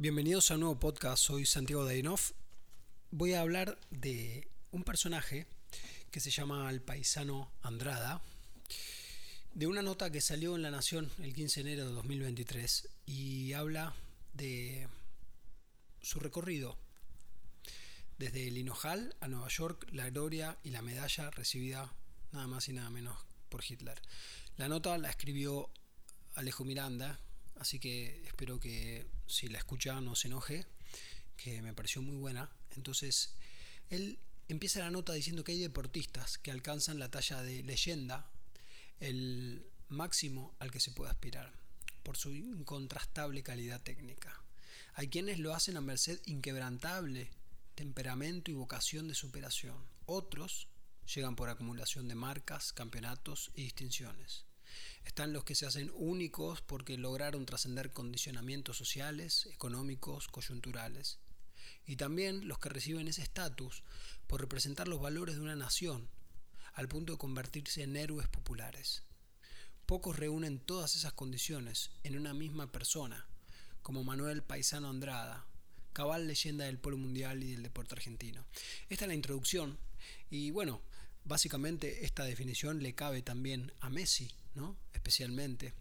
Bienvenidos a un nuevo podcast, soy Santiago Dainov. Voy a hablar de un personaje que se llama el paisano Andrada, de una nota que salió en La Nación el 15 de enero de 2023 y habla de su recorrido desde el Hinojal a Nueva York, la gloria y la medalla recibida nada más y nada menos por Hitler. La nota la escribió Alejo Miranda, Así que espero que si la escucha no se enoje, que me pareció muy buena. Entonces, él empieza la nota diciendo que hay deportistas que alcanzan la talla de leyenda, el máximo al que se puede aspirar, por su incontrastable calidad técnica. Hay quienes lo hacen a merced inquebrantable temperamento y vocación de superación. Otros llegan por acumulación de marcas, campeonatos y distinciones. Están los que se hacen únicos porque lograron trascender condicionamientos sociales, económicos, coyunturales. Y también los que reciben ese estatus por representar los valores de una nación, al punto de convertirse en héroes populares. Pocos reúnen todas esas condiciones en una misma persona, como Manuel Paisano Andrada, cabal leyenda del pueblo mundial y del deporte argentino. Esta es la introducción y bueno, básicamente esta definición le cabe también a Messi, ¿no? especialmente.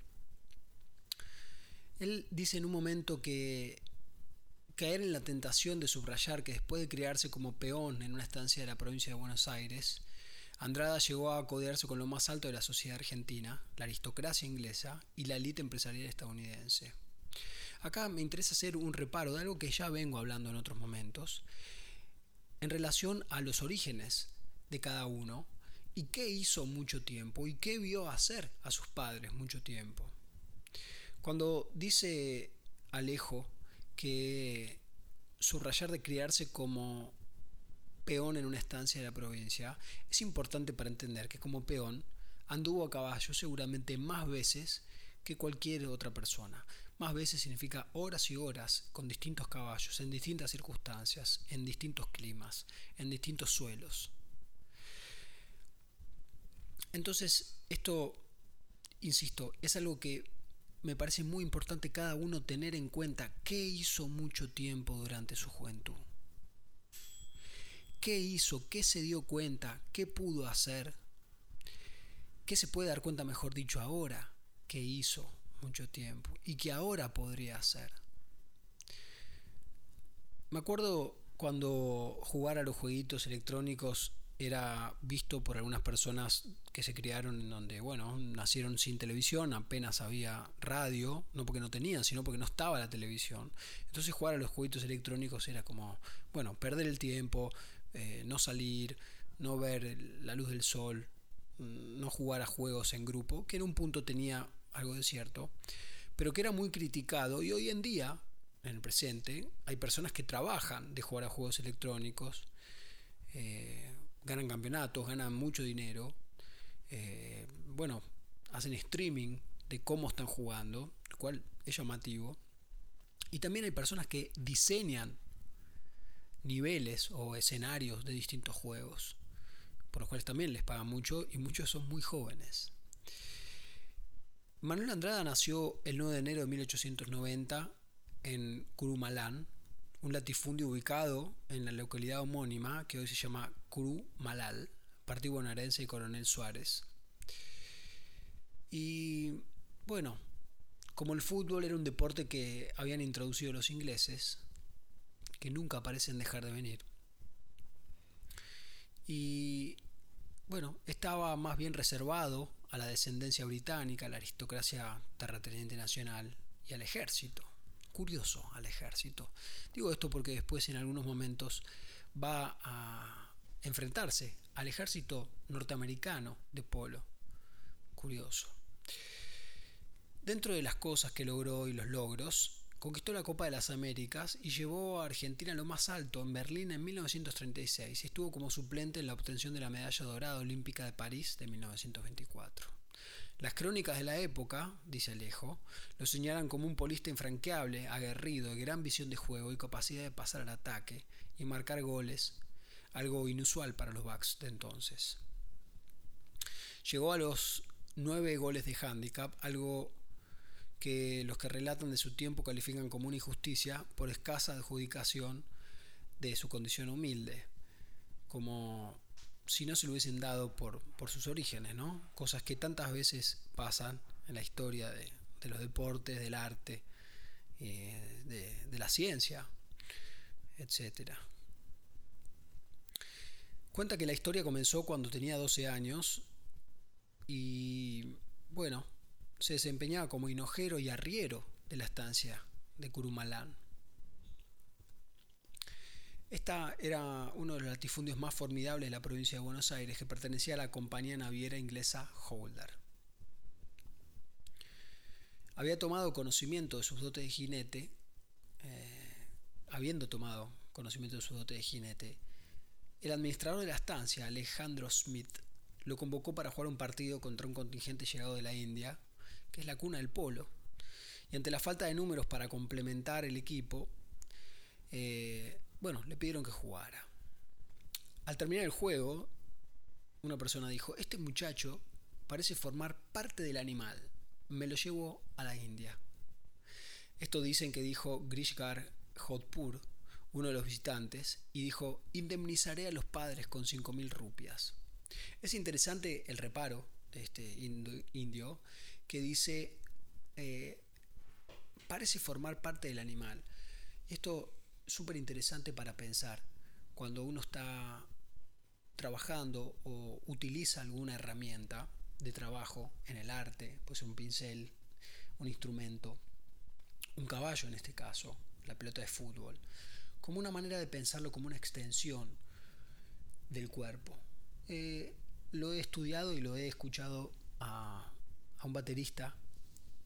Él dice en un momento que caer en la tentación de subrayar que después de criarse como peón en una estancia de la provincia de Buenos Aires, Andrada llegó a codearse con lo más alto de la sociedad argentina, la aristocracia inglesa y la élite empresarial estadounidense. Acá me interesa hacer un reparo de algo que ya vengo hablando en otros momentos, en relación a los orígenes de cada uno y qué hizo mucho tiempo y qué vio hacer a sus padres mucho tiempo. Cuando dice Alejo que subrayar de criarse como peón en una estancia de la provincia, es importante para entender que como peón anduvo a caballo seguramente más veces que cualquier otra persona. Más veces significa horas y horas con distintos caballos, en distintas circunstancias, en distintos climas, en distintos suelos. Entonces, esto, insisto, es algo que me parece muy importante cada uno tener en cuenta qué hizo mucho tiempo durante su juventud. ¿Qué hizo? ¿Qué se dio cuenta? ¿Qué pudo hacer? ¿Qué se puede dar cuenta, mejor dicho, ahora que hizo mucho tiempo y que ahora podría hacer? Me acuerdo cuando jugar a los jueguitos electrónicos era visto por algunas personas que se criaron en donde, bueno, nacieron sin televisión, apenas había radio, no porque no tenían, sino porque no estaba la televisión. Entonces jugar a los jueguitos electrónicos era como, bueno, perder el tiempo, eh, no salir, no ver la luz del sol, mm, no jugar a juegos en grupo, que en un punto tenía algo de cierto, pero que era muy criticado y hoy en día, en el presente, hay personas que trabajan de jugar a juegos electrónicos. Eh, ganan campeonatos, ganan mucho dinero, eh, bueno, hacen streaming de cómo están jugando, lo cual es llamativo. Y también hay personas que diseñan niveles o escenarios de distintos juegos, por los cuales también les pagan mucho y muchos son muy jóvenes. Manuel Andrada nació el 9 de enero de 1890 en Curumalán, un latifundio ubicado en la localidad homónima que hoy se llama Cru Malal, partido bonaerense y Coronel Suárez. Y bueno, como el fútbol era un deporte que habían introducido los ingleses, que nunca parecen dejar de venir, y bueno, estaba más bien reservado a la descendencia británica, a la aristocracia terrateniente nacional y al ejército curioso al ejército. Digo esto porque después en algunos momentos va a enfrentarse al ejército norteamericano de polo. Curioso. Dentro de las cosas que logró y los logros, conquistó la Copa de las Américas y llevó a Argentina a lo más alto en Berlín en 1936 y estuvo como suplente en la obtención de la medalla dorada olímpica de París de 1924. Las crónicas de la época, dice Alejo, lo señalan como un polista infranqueable, aguerrido, de gran visión de juego y capacidad de pasar al ataque y marcar goles, algo inusual para los backs de entonces. Llegó a los nueve goles de handicap, algo que los que relatan de su tiempo califican como una injusticia por escasa adjudicación de su condición humilde, como si no se lo hubiesen dado por, por sus orígenes, ¿no? Cosas que tantas veces pasan en la historia de, de los deportes, del arte, eh, de, la ciencia, etc. Cuenta que la historia comenzó cuando tenía 12 años y, bueno, se desempeñaba como hinojero y arriero de la estancia de Curumalán. Esta era uno de los latifundios más formidables de la provincia de Buenos Aires, que pertenecía a la compañía naviera inglesa Holder. Había tomado conocimiento de sus dotes de jinete, eh, habiendo tomado conocimiento de sus dotes de jinete, el administrador de la estancia, Alejandro Smith, lo convocó para jugar un partido contra un contingente llegado de la India, que es la cuna del polo. Y ante la falta de números para complementar el equipo, eh, bueno, le pidieron que jugara. Al terminar el juego, una persona dijo, este muchacho parece formar parte del animal, me lo llevo a la India. Esto dicen que dijo Grishkar Jodhpur, uno de los visitantes, y dijo, indemnizaré a los padres con 5.000 rupias. Es interesante el reparo de este indio que dice, eh, parece formar parte del animal. Esto es súper interesante para pensar cuando uno está trabajando o utiliza alguna herramienta de trabajo en el arte, pues un pincel, un instrumento, un caballo en este caso, la pelota de fútbol como una manera de pensarlo como una extensión del cuerpo. Eh, lo he estudiado y lo he escuchado a, un baterista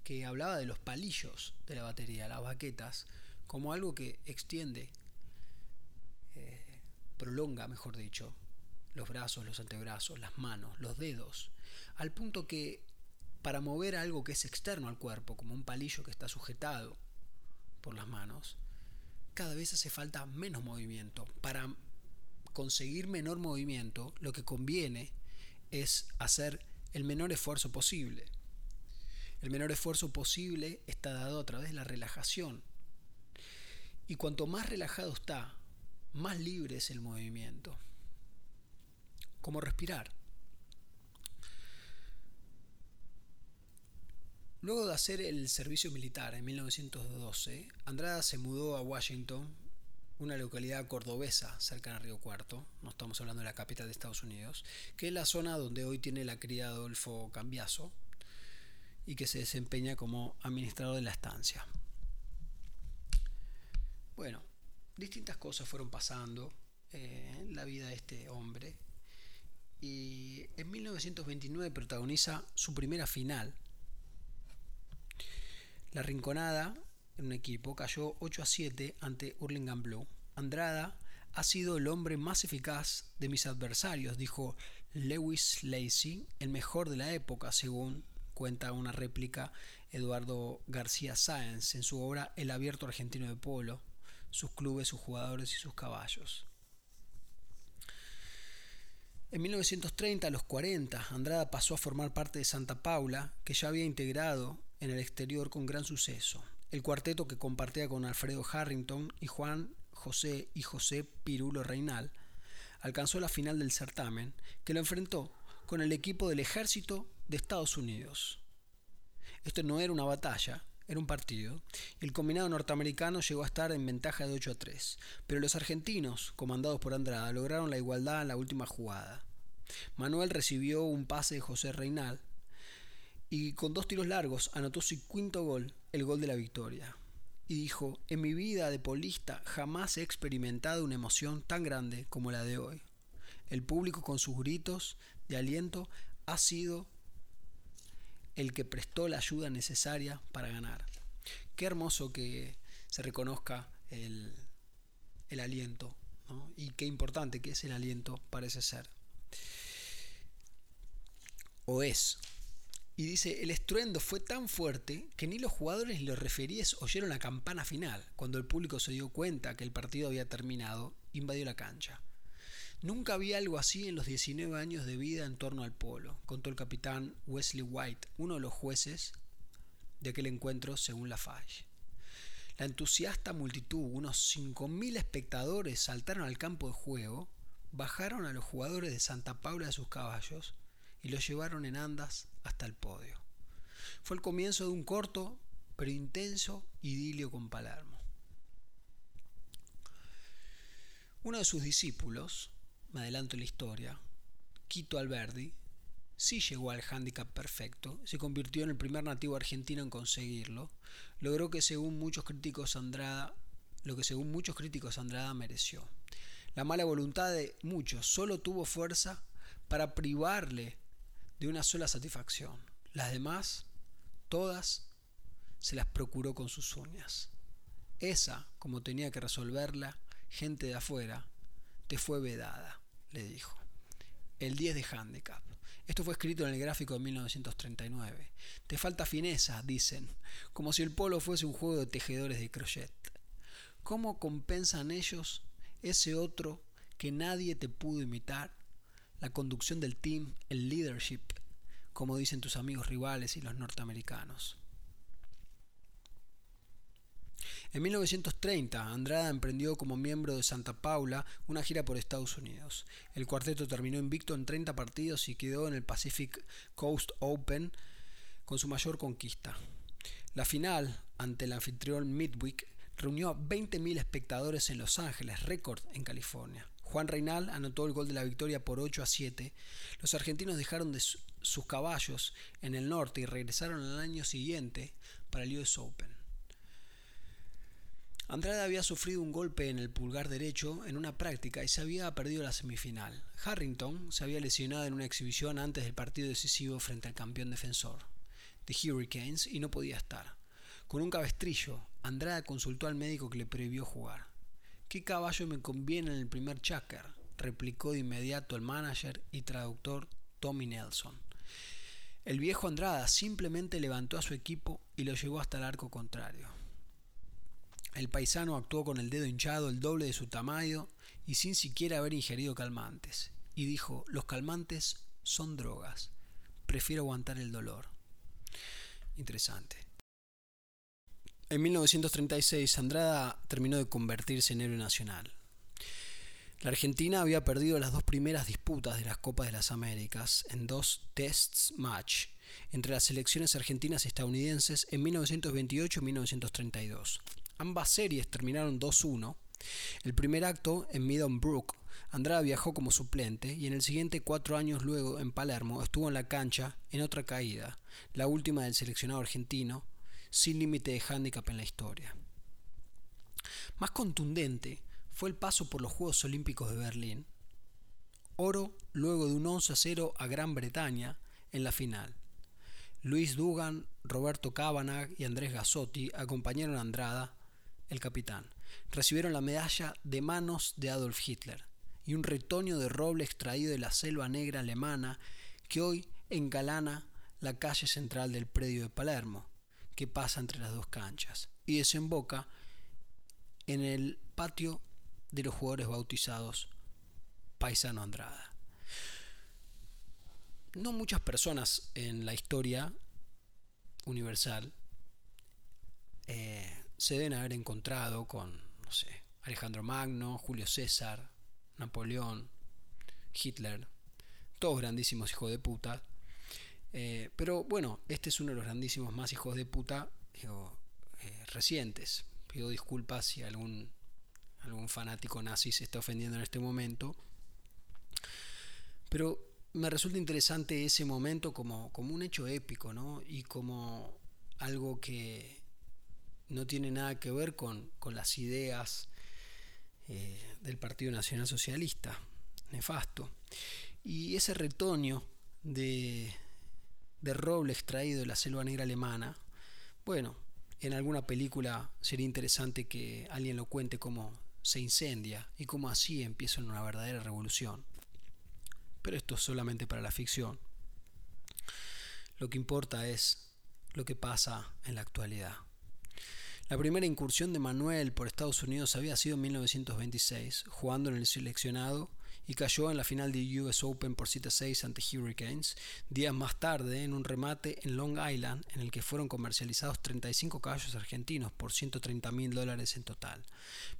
que hablaba de los palillos de la batería, las baquetas, como algo que extiende, eh, prolonga, mejor dicho, los brazos, los antebrazos, las manos, los dedos, al punto que para mover algo que es externo al cuerpo, como un palillo que está sujetado por las manos, cada vez hace falta menos movimiento. Para conseguir menor movimiento, lo que conviene es hacer el menor esfuerzo posible. El menor esfuerzo posible está dado a través de la relajación. Y cuanto más relajado está, más libre es el movimiento. Como respirar. Luego de hacer el servicio militar en 1912, Andrada se mudó a Washington, una localidad cordobesa cercana a Río Cuarto, no estamos hablando de la capital de Estados Unidos, que es la zona donde hoy tiene la cría Adolfo Cambiaso y que se desempeña como administrador de la estancia. Bueno, distintas cosas fueron pasando eh, en la vida de este hombre. Y en 1929 protagoniza su primera final. La Rinconada, en un equipo, cayó 8 a 7 ante Hurlingham Blue. Andrada ha sido el hombre más eficaz de mis adversarios, dijo Lewis Lacey, el mejor de la época, según cuenta una réplica Eduardo García Sáenz en su obra El abierto argentino de polo, sus clubes, sus jugadores y sus caballos. En 1930, a los 40, Andrada pasó a formar parte de Santa Paula, que ya había integrado en el exterior con gran suceso. El cuarteto que compartía con Alfredo Harrington y Juan José y José Pirulo Reinal alcanzó la final del certamen, que lo enfrentó con el equipo del ejército de Estados Unidos. Esto no era una batalla, era un partido, el combinado norteamericano llegó a estar en ventaja de 8 a 3, pero los argentinos, comandados por Andrada, lograron la igualdad en la última jugada. Manuel recibió un pase de José Reinal, y con dos tiros largos anotó su quinto gol, el gol de la victoria. Y dijo, en mi vida de polista jamás he experimentado una emoción tan grande como la de hoy. El público con sus gritos de aliento ha sido el que prestó la ayuda necesaria para ganar. Qué hermoso que se reconozca el, el aliento y qué importante que es el aliento parece ser. O es y dice, el estruendo fue tan fuerte que ni los jugadores ni los referíes oyeron la campana final. Cuando el público se dio cuenta que el partido había terminado, invadió la cancha. Nunca había algo así en los 19 años de vida en torno al polo, contó el capitán Wesley White, uno de los jueces de aquel encuentro según la Falle. La entusiasta multitud, unos 5.000 espectadores, saltaron al campo de juego, bajaron a los jugadores de Santa Paula de sus caballos y los llevaron en andas hasta el podio. Fue el comienzo de un corto pero intenso idilio con Palermo. Uno de sus discípulos, me adelanto la historia, Quito Alberdi, sí llegó al hándicap perfecto, se convirtió en el primer nativo argentino en conseguirlo, logró que según muchos críticos Andrada, lo que según muchos críticos Andrada mereció. La mala voluntad de muchos solo tuvo fuerza para privarle de una sola satisfacción. Las demás, todas, se las procuró con sus uñas. Esa, como tenía que resolverla, gente de afuera, te fue vedada, le dijo. El 10 de handicap. Esto fue escrito en el gráfico de 1939. Te falta fineza, dicen, como si el polo fuese un juego de tejedores de crochet. ¿Cómo compensan ellos ese otro que nadie te pudo imitar? La conducción del team, el leadership, como dicen tus amigos rivales y los norteamericanos. En 1930, Andrada emprendió como miembro de Santa Paula una gira por Estados Unidos. El cuarteto terminó invicto en 30 partidos y quedó en el Pacific Coast Open con su mayor conquista. La final, ante el anfitrión Midweek, reunió a 20.000 espectadores en Los Ángeles, récord en California. Juan Reinal anotó el gol de la victoria por 8 a 7. Los argentinos dejaron de sus caballos en el norte y regresaron al año siguiente para el US Open. Andrade había sufrido un golpe en el pulgar derecho en una práctica y se había perdido la semifinal. Harrington se había lesionado en una exhibición antes del partido decisivo frente al campeón defensor, de Hurricanes, y no podía estar. Con un cabestrillo, Andrade consultó al médico que le prohibió jugar. ¿Qué caballo me conviene en el primer chacker? replicó de inmediato el manager y traductor Tommy Nelson. El viejo Andrada simplemente levantó a su equipo y lo llevó hasta el arco contrario. El paisano actuó con el dedo hinchado el doble de su tamaño y sin siquiera haber ingerido calmantes, y dijo, los calmantes son drogas, prefiero aguantar el dolor. Interesante. En 1936, Andrada terminó de convertirse en héroe nacional. La Argentina había perdido las dos primeras disputas de las Copas de las Américas en dos tests match entre las selecciones argentinas y estadounidenses en 1928 y 1932. Ambas series terminaron 2-1. El primer acto en Brook, Andrada viajó como suplente y en el siguiente cuatro años luego en Palermo estuvo en la cancha en otra caída, la última del seleccionado argentino, sin límite de hándicap en la historia. Más contundente fue el paso por los Juegos Olímpicos de Berlín. Oro luego de un 11-0 a Gran Bretaña en la final. Luis Dugan, Roberto Cavanagh y Andrés Gasotti acompañaron a Andrada el capitán. Recibieron la medalla de manos de Adolf Hitler y un retoño de roble extraído de la selva negra alemana que hoy engalana la calle central del predio de Palermo, que pasa entre las dos canchas y desemboca en el patio de los jugadores bautizados Paisano Andrada. No muchas personas en la historia universal eh, se deben haber encontrado con, no sé, Alejandro Magno, Julio César, Napoleón, Hitler, todos grandísimos hijos de puta. Eh, pero bueno, este es uno de los grandísimos más hijos de puta eh, recientes. Pido disculpas si algún, algún fanático nazi se está ofendiendo en este momento. Pero me resulta interesante ese momento como, como un hecho épico, ¿no? Y como algo que, no tiene nada que ver con, las ideas eh, del Partido Nacional Socialista, nefasto. Y ese retoño de, de roble extraído de la selva negra alemana, bueno, en alguna película sería interesante que alguien lo cuente cómo se incendia y cómo así empieza una verdadera revolución. Pero esto es solamente para la ficción. Lo que importa es lo que pasa en la actualidad. La primera incursión de Manuel por Estados Unidos había sido en 1926, jugando en el seleccionado y cayó en la final de US Open por 7-6 ante Hurricanes. Días más tarde, en un remate en Long Island, en el que fueron comercializados 35 caballos argentinos por 130 mil dólares en total.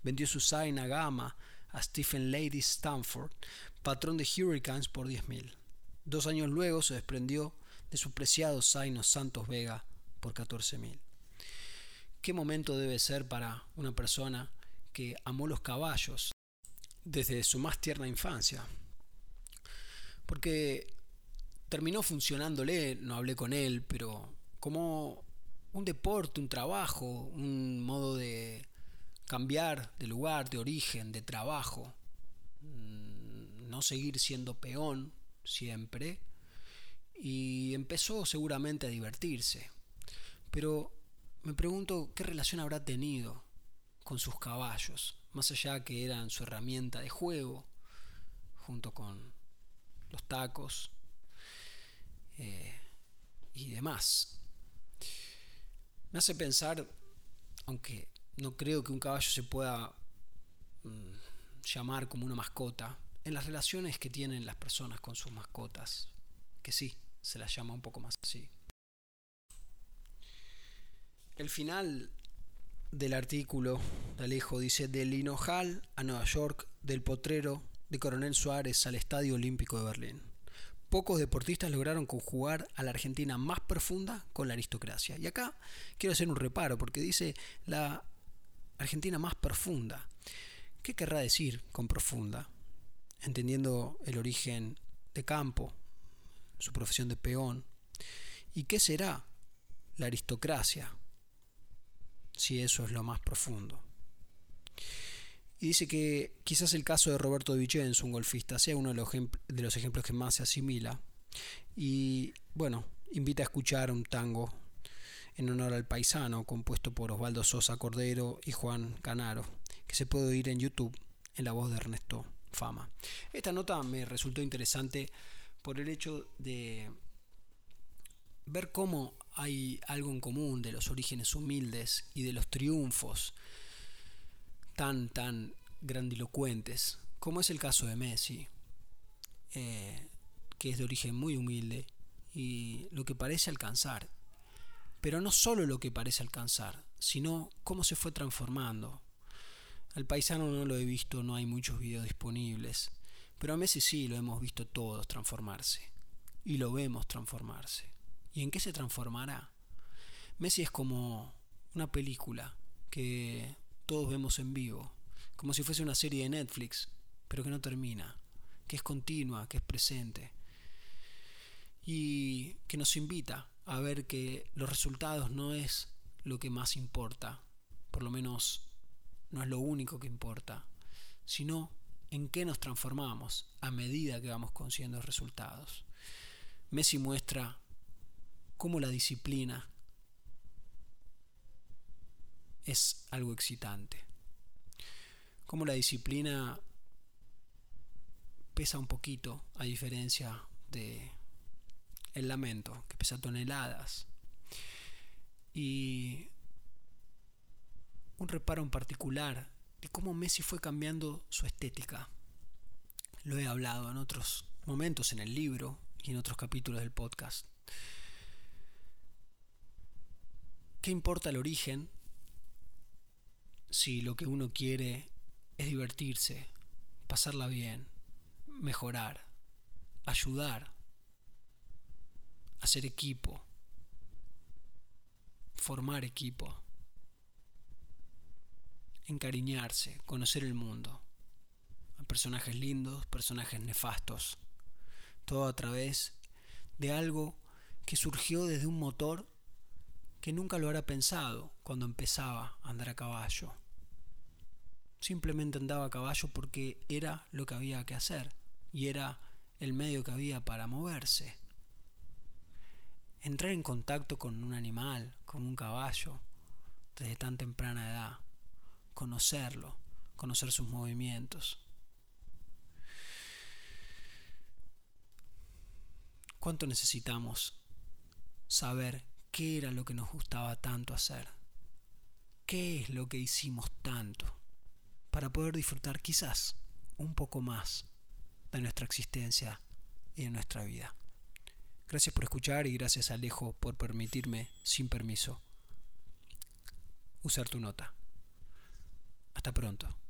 Vendió su Zaina Gama a Stephen Lady Stanford, patrón de Hurricanes, por 10 mil. Dos años luego se desprendió de su preciado Zaino Santos Vega por 14 mil. ¿Qué momento debe ser para una persona que amó los caballos desde su más tierna infancia. Porque terminó funcionándole, no hablé con él, pero como un deporte, un trabajo, un modo de cambiar de lugar, de origen, de trabajo, mm, no seguir siendo peón siempre, y empezó seguramente a divertirse. Pero me pregunto qué relación habrá tenido con sus caballos, más allá que eran su herramienta de juego, junto con los tacos eh, y demás. Me hace pensar, aunque no creo que un caballo se pueda mm, llamar como una mascota, en las relaciones que tienen las personas con sus mascotas, que sí, se las llama un poco más así. El final del artículo de Alejo dice del Hinojal a Nueva York, del potrero de Coronel Suárez al Estadio Olímpico de Berlín. Pocos deportistas lograron conjugar a la Argentina más profunda con la aristocracia. Y acá quiero hacer un reparo porque dice la Argentina más profunda. ¿Qué querrá decir con profunda? Entendiendo el origen de campo, su profesión de peón. ¿Y qué será la aristocracia? Si eso es lo más profundo. Y dice que quizás el caso de Roberto Vicenzo, un golfista, sea uno de los, de los ejemplos que más se asimila. Y bueno, invita a escuchar un tango en honor al paisano, compuesto por Osvaldo Sosa Cordero y Juan Canaro, que se puede oír en YouTube en la voz de Ernesto Fama. Esta nota me resultó interesante por el hecho de ver cómo hay algo en común de los orígenes humildes y de los triunfos tan, tan grandilocuentes, como es el caso de Messi, eh, que es de origen muy humilde y lo que parece alcanzar. Pero no solo lo que parece alcanzar, sino cómo se fue transformando. Al paisano no lo he visto, no hay muchos videos disponibles, pero a Messi sí lo hemos visto todos transformarse. Y lo vemos transformarse. ¿Y en qué se transformará? Messi es como una película que todos vemos en vivo, como si fuese una serie de Netflix, pero que no termina, que es continua, que es presente y que nos invita a ver que los resultados no es lo que más importa, por lo menos no es lo único que importa, sino en qué nos transformamos a medida que vamos consiguiendo resultados. Messi muestra cómo la disciplina es algo excitante. Cómo la disciplina pesa un poquito a diferencia de el lamento, que pesa toneladas. Y un reparo en particular de cómo Messi fue cambiando su estética. Lo he hablado en otros momentos en el libro y en otros capítulos del podcast. ¿Qué importa el origen si lo que uno quiere es divertirse, pasarla bien, mejorar, ayudar, hacer equipo, formar equipo, encariñarse, conocer el mundo, personajes lindos, personajes nefastos, todo a través de algo que surgió desde un motor que nunca lo habrá pensado cuando empezaba a andar a caballo. Simplemente andaba a caballo porque era lo que había que hacer y era el medio que había para moverse. Entrar en contacto con un animal, con un caballo, desde tan temprana edad, conocerlo, conocer sus movimientos. ¿Cuánto necesitamos saber qué era lo que nos gustaba tanto hacer, qué es lo que hicimos tanto, para poder disfrutar quizás un poco más de nuestra existencia y de nuestra vida. Gracias por escuchar y gracias Alejo por permitirme, sin permiso, usar tu nota. Hasta pronto.